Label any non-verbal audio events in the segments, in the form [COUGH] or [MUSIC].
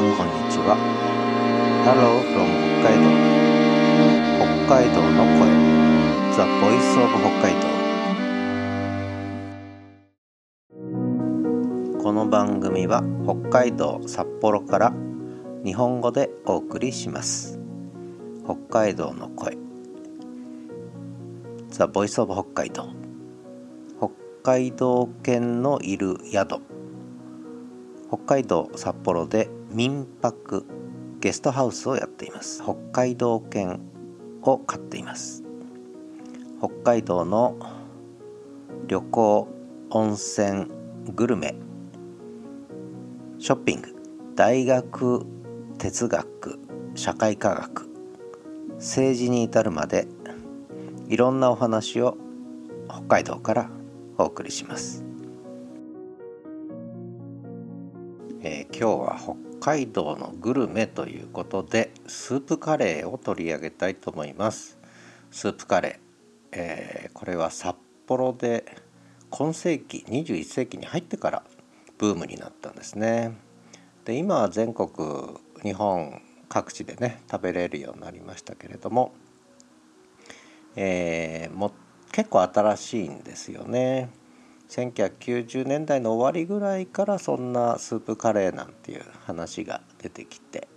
こんにちは。Hello from 北海道北海道の声。The Voice of 北海道この番組は北海道札幌から日本語でお送りします。北海道の声。The Voice of 北海道北海道犬のいる宿。北海道札幌で民泊ゲストハウスをやっています。北海道犬を飼っています。北海道の旅行温泉グルメショッピング大学哲学社会科学政治に至るまでいろんなお話を北海道からお送りします。今日は北海道のグルメということでスープカレーを取り上げたいと思います。スープカレー、えー、これは札幌で今世紀21世紀に入ってからブームになったんですね。で今は全国日本各地でね食べれるようになりましたけれども、えー、も結構新しいんですよね。1990年代の終わりぐらいからそんなスープカレーなんていう話が出てきて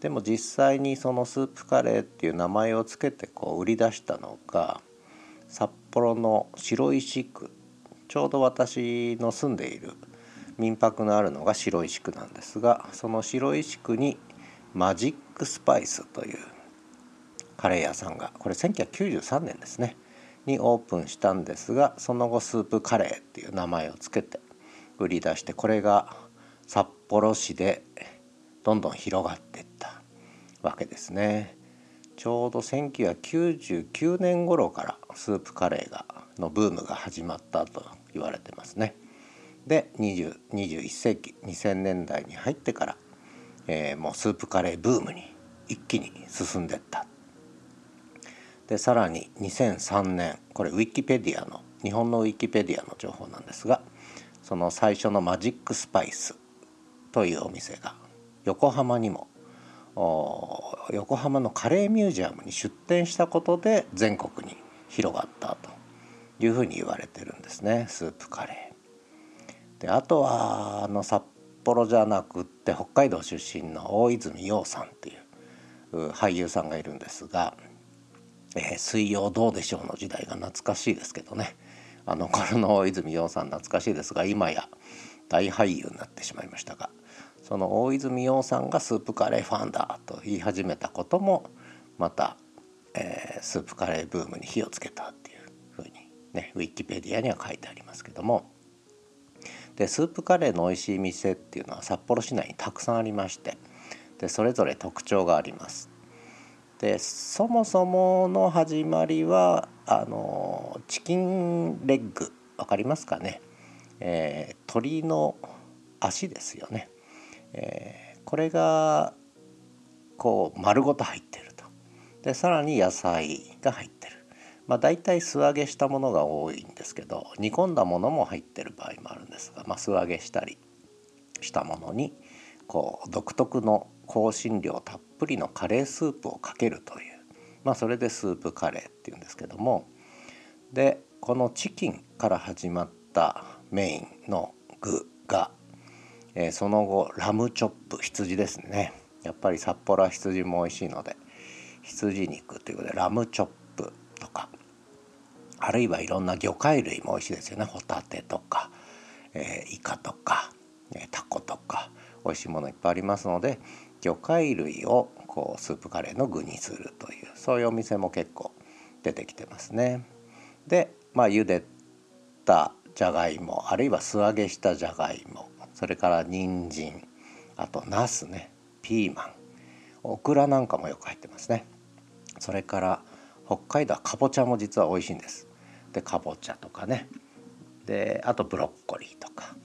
でも実際にそのスープカレーっていう名前を付けてこう売り出したのが札幌の白石区ちょうど私の住んでいる民泊のあるのが白石区なんですがその白石区にマジックスパイスというカレー屋さんがこれ1993年ですね。にオープンしたんですがその後スープカレーっていう名前を付けて売り出してこれが札幌市でどんどん広がっていったわけですね。ちょうど1999年頃からスープカレーがのブームが始まったと言われてますね。で20 21世紀2000年代に入ってから、えー、もうスープカレーブームに一気に進んでったでさらに2003年これウィキペディアの日本のウィキペディアの情報なんですがその最初のマジックスパイスというお店が横浜にも横浜のカレーミュージアムに出店したことで全国に広がったというふうに言われてるんですねスープカレー。であとはあの札幌じゃなくって北海道出身の大泉洋さんっていう俳優さんがいるんですがえー、水曜どうでしょうの時代が懐かしいですけどねあの [LAUGHS] 頃の大泉洋さん懐かしいですが今や大俳優になってしまいましたがその大泉洋さんがスープカレーファンだと言い始めたこともまた、えー、スープカレーブームに火をつけたっていうふうにねウィキペディアには書いてありますけどもでスープカレーの美味しい店っていうのは札幌市内にたくさんありましてでそれぞれ特徴があります。でそもそもの始まりはあのチキンレッグ分かりますかね、えー、鶏の足ですよね、えー、これがこう丸ごと入ってると。でさらに野菜が入ってる。まあ大体素揚げしたものが多いんですけど煮込んだものも入ってる場合もあるんですが、まあ、素揚げしたりしたものにこう独特の香辛料たっぷりのカレースープをかけるというまあそれでスープカレーっていうんですけどもでこのチキンから始まったメインの具が、えー、その後ラムチョップ羊ですね。やっぱり札幌は羊も美味しいので羊肉ということでラムチョップとかあるいはいろんな魚介類も美味しいですよね。ホタテとか、えー、イカとか、えタコとか美味しいものいっぱいありますので魚介類をこうスープカレーの具にするというそういうお店も結構出てきてますね。でまあ茹でたじゃがいもあるいは素揚げしたじゃがいもそれから人参あとナスねピーマンオクラなんかもよく入ってますね。それから北海道はかぼちゃも実は美味しいんです。でかぼちゃとかねであとブロッコリーとか、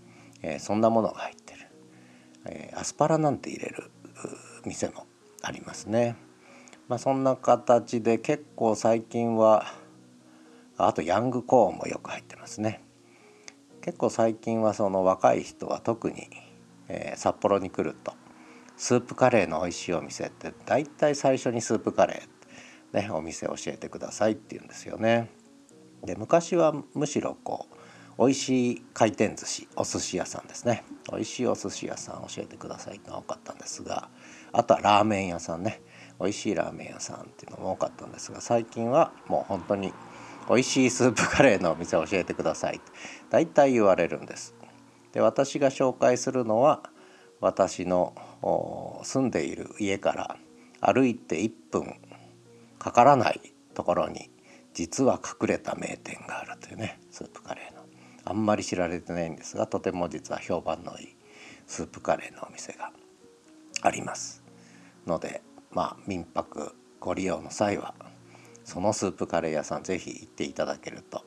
えー、そんなものが入ってる、えー、アスパラなんて入れる店もありますね。まあ、そんな形で結構最近はあとヤングコーンもよく入ってますね。結構最近はその若い人は特に、えー、札幌に来るとスープカレーの美味しいお店って大体最初にスープカレー、ね、お店教えてくださいって言うんですよね。で昔はむしろこう美味しい回転寿司お寿司屋さんですね。美味しいお寿司屋さん教えてくださいが多かったんですがあとはラーメン屋さんね。美味しいラーメン屋さんっていうのも多かったんですが最近はもう本当に美味しいスープカレーのお店を教えてください大体言われるんです。で私が紹介するのは私の住んでいる家から歩いて1分かからないところに実は隠れた名店があるというね。あんまり知られてないんですがとても実は評判のいいスープカレーのお店がありますのでまあ民泊ご利用の際はそのスープカレー屋さん是非行っていただけると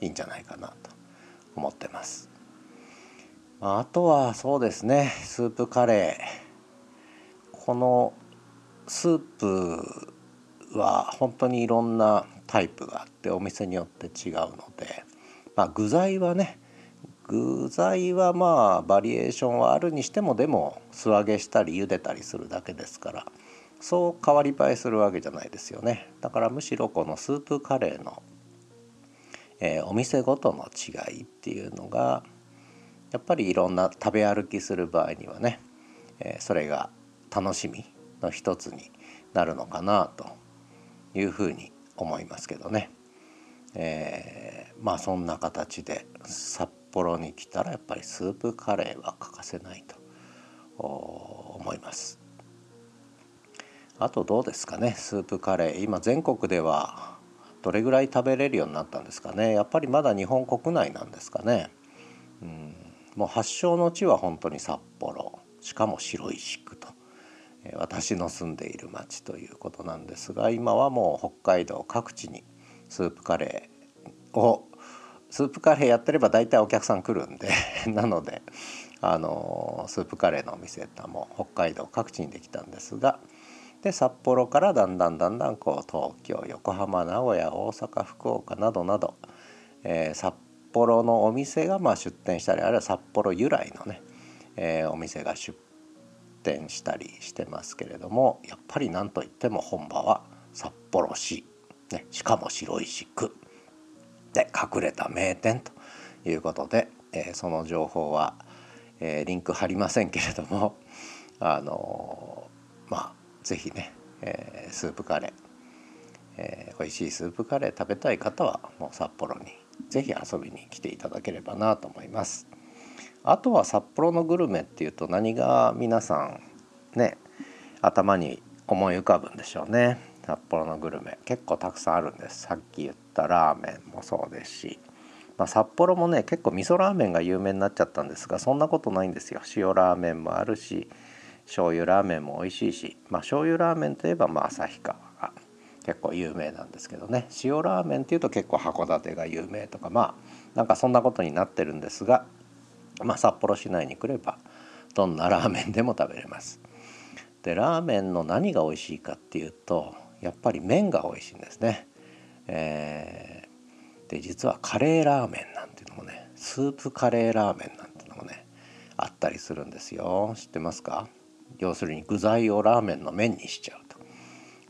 いいんじゃないかなと思ってます。あとはそうですねスープカレーこのスープは本当にいろんなタイプがあってお店によって違うので、まあ、具材はね具材はまあバリエーションはあるにしてもでも素揚げしたり茹でたりするだけですからそう変わり映えするわけじゃないですよねだからむしろこのスープカレーの、えー、お店ごとの違いっていうのがやっぱりいろんな食べ歩きする場合にはね、えー、それが楽しみの一つになるのかなというふうに思いますけどね。えー、まあそんな形で札幌に来たらやっぱりスープカレーは欠かせないと思います。あとどうですかねスープカレー。今全国ではどれぐらい食べれるようになったんですかね。やっぱりまだ日本国内なんですかね。うんもう発祥の地は本当に札幌。しかも白石区と私の住んでいる町ということなんですが今はもう北海道各地にスープカレーをスープカレーやってれば大体お客さん来るんで [LAUGHS] なのであのスープカレーのお店っても北海道各地にできたんですがで札幌からだんだんだんだんこう東京横浜名古屋大阪福岡などなど、えー、札幌のお店がまあ出店したりあるいは札幌由来のね、えー、お店が出店したりしてますけれどもやっぱり何といっても本場は札幌市、ね、しかも白石区で隠れた名店ということで、えー、その情報は、えー、リンク貼りませんけれどもあのー、まあ是非ね、え、スープカレー、えー、美味しいスープカレー食べたい方はもう札幌に是非遊びに来ていただければなと思います。あとは札幌のグルメっていうと何が皆さんね頭に思い浮かぶんでしょうね札幌のグルメ結構たくさんあるんです。さっき言ったラーメンもそうですし、まあ、札幌もね結構味噌ラーメンが有名になっちゃったんですがそんなことないんですよ。塩ラーメンもあるし醤油ラーメンも美味しいしまあ醤油ラーメンといえばまあ旭川が結構有名なんですけどね。塩ラーメンっていうと結構函館が有名とかまあなんかそんなことになってるんですがまあ、札幌市内に来ればどんなラーメンでも食べれます。でラーメンの何が美味しいかっていうとやっぱり麺が美味しいんですね。えー、で実はカレーラーメンなんていうのもねスープカレーラーメンなんていうのもねあったりするんですよ知ってますか？要するに具材をラーメンの麺にしちゃうと。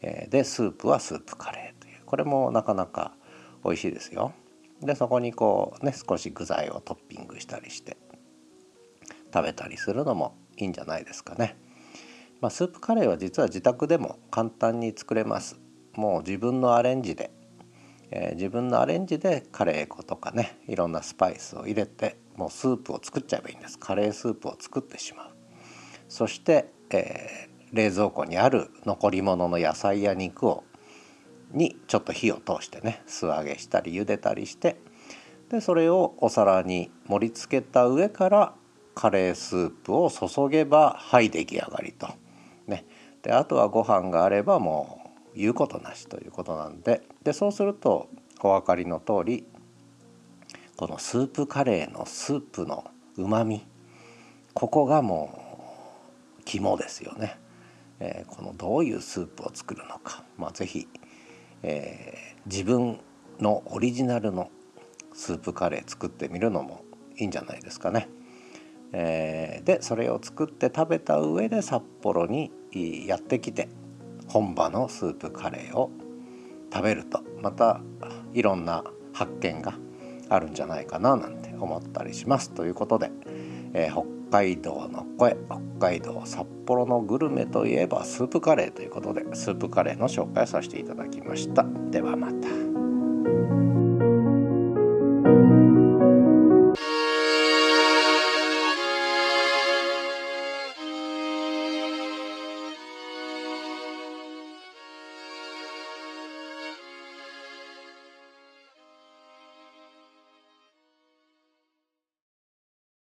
えー、でスープはスープカレーというこれもなかなか美味しいですよ。でそこにこうね少し具材をトッピングしたりして食べたりするのもいいんじゃないですかね。まあ、スープカレーは実は自宅でも簡単に作れます。もう自分のアレンジで、えー、自分のアレンジでカレー粉とかねいろんなスパイスを入れてもうスープを作っちゃえばいいんですカレースープを作ってしまうそして、えー、冷蔵庫にある残り物の野菜や肉をにちょっと火を通してね素揚げしたり茹でたりしてでそれをお皿に盛り付けた上からカレースープを注げばはい出来上がりと。であとはご飯があればもう言うことなしということなんででそうするとお分かりの通りこのスープカレーのスープのうまみここがもう肝ですよね。えー、このどういうスープを作るのか、まあ、是非、えー、自分のオリジナルのスープカレー作ってみるのもいいんじゃないですかね。えー、でそれを作って食べた上で札幌にやってきて本場のスープカレーを食べるとまたいろんな発見があるんじゃないかななんて思ったりしますということで、えー、北海道の声北海道札幌のグルメといえばスープカレーということでスープカレーの紹介をさせていただきましたではまた。